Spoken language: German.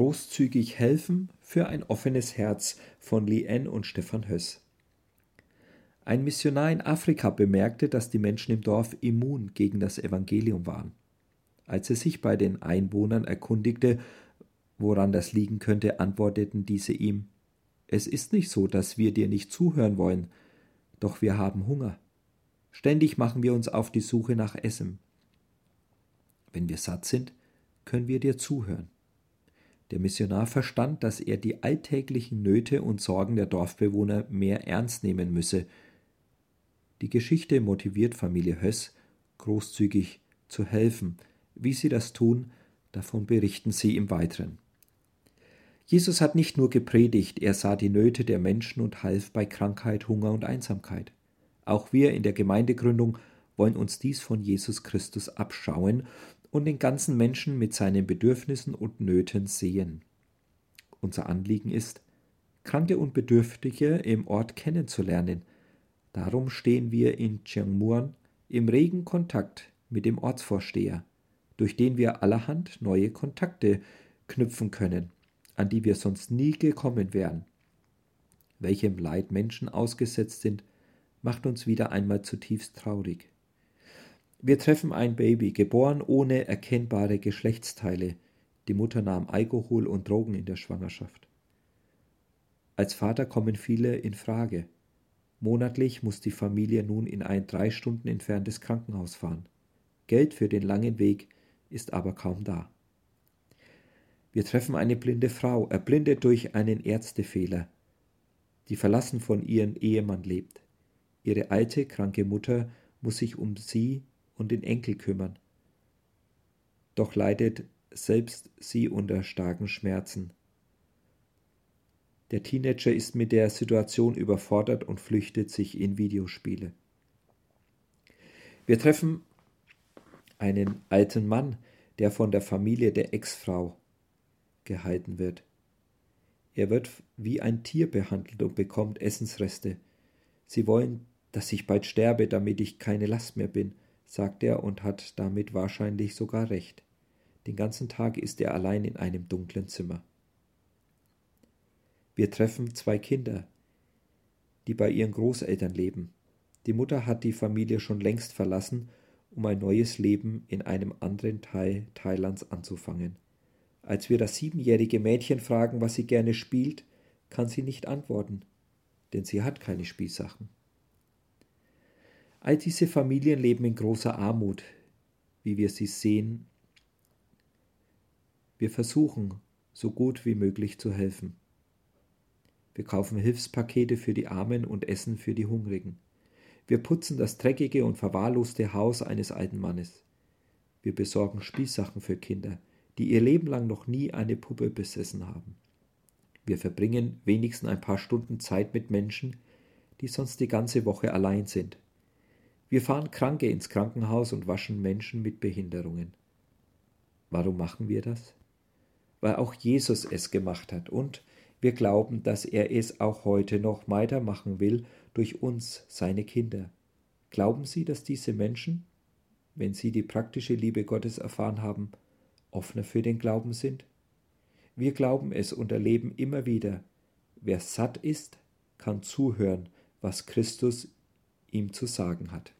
großzügig helfen für ein offenes Herz von Lien und Stefan Höss. Ein Missionar in Afrika bemerkte, dass die Menschen im Dorf immun gegen das Evangelium waren. Als er sich bei den Einwohnern erkundigte, woran das liegen könnte, antworteten diese ihm Es ist nicht so, dass wir dir nicht zuhören wollen, doch wir haben Hunger. Ständig machen wir uns auf die Suche nach Essen. Wenn wir satt sind, können wir dir zuhören. Der Missionar verstand, dass er die alltäglichen Nöte und Sorgen der Dorfbewohner mehr ernst nehmen müsse. Die Geschichte motiviert Familie Höss, großzügig zu helfen. Wie sie das tun, davon berichten sie im Weiteren. Jesus hat nicht nur gepredigt, er sah die Nöte der Menschen und half bei Krankheit, Hunger und Einsamkeit. Auch wir in der Gemeindegründung wollen uns dies von Jesus Christus abschauen und den ganzen Menschen mit seinen Bedürfnissen und Nöten sehen. Unser Anliegen ist, Kranke und Bedürftige im Ort kennenzulernen. Darum stehen wir in Chiangmuan im regen Kontakt mit dem Ortsvorsteher, durch den wir allerhand neue Kontakte knüpfen können, an die wir sonst nie gekommen wären. Welchem Leid Menschen ausgesetzt sind, macht uns wieder einmal zutiefst traurig. Wir treffen ein Baby, geboren ohne erkennbare Geschlechtsteile. Die Mutter nahm Alkohol und Drogen in der Schwangerschaft. Als Vater kommen viele in Frage. Monatlich muss die Familie nun in ein drei Stunden entferntes Krankenhaus fahren. Geld für den langen Weg ist aber kaum da. Wir treffen eine blinde Frau, erblindet durch einen Ärztefehler, die verlassen von ihrem Ehemann lebt. Ihre alte, kranke Mutter muss sich um sie und den Enkel kümmern. Doch leidet selbst sie unter starken Schmerzen. Der Teenager ist mit der Situation überfordert und flüchtet sich in Videospiele. Wir treffen einen alten Mann, der von der Familie der Ex-Frau gehalten wird. Er wird wie ein Tier behandelt und bekommt Essensreste. Sie wollen, dass ich bald sterbe, damit ich keine Last mehr bin sagt er und hat damit wahrscheinlich sogar recht. Den ganzen Tag ist er allein in einem dunklen Zimmer. Wir treffen zwei Kinder, die bei ihren Großeltern leben. Die Mutter hat die Familie schon längst verlassen, um ein neues Leben in einem anderen Teil Thailands anzufangen. Als wir das siebenjährige Mädchen fragen, was sie gerne spielt, kann sie nicht antworten, denn sie hat keine Spielsachen. All diese Familien leben in großer Armut, wie wir sie sehen. Wir versuchen, so gut wie möglich zu helfen. Wir kaufen Hilfspakete für die Armen und Essen für die Hungrigen. Wir putzen das dreckige und verwahrloste Haus eines alten Mannes. Wir besorgen Spielsachen für Kinder, die ihr Leben lang noch nie eine Puppe besessen haben. Wir verbringen wenigstens ein paar Stunden Zeit mit Menschen, die sonst die ganze Woche allein sind. Wir fahren Kranke ins Krankenhaus und waschen Menschen mit Behinderungen. Warum machen wir das? Weil auch Jesus es gemacht hat und wir glauben, dass er es auch heute noch weitermachen will durch uns, seine Kinder. Glauben Sie, dass diese Menschen, wenn sie die praktische Liebe Gottes erfahren haben, offener für den Glauben sind? Wir glauben es und erleben immer wieder, wer satt ist, kann zuhören, was Christus ihm zu sagen hat.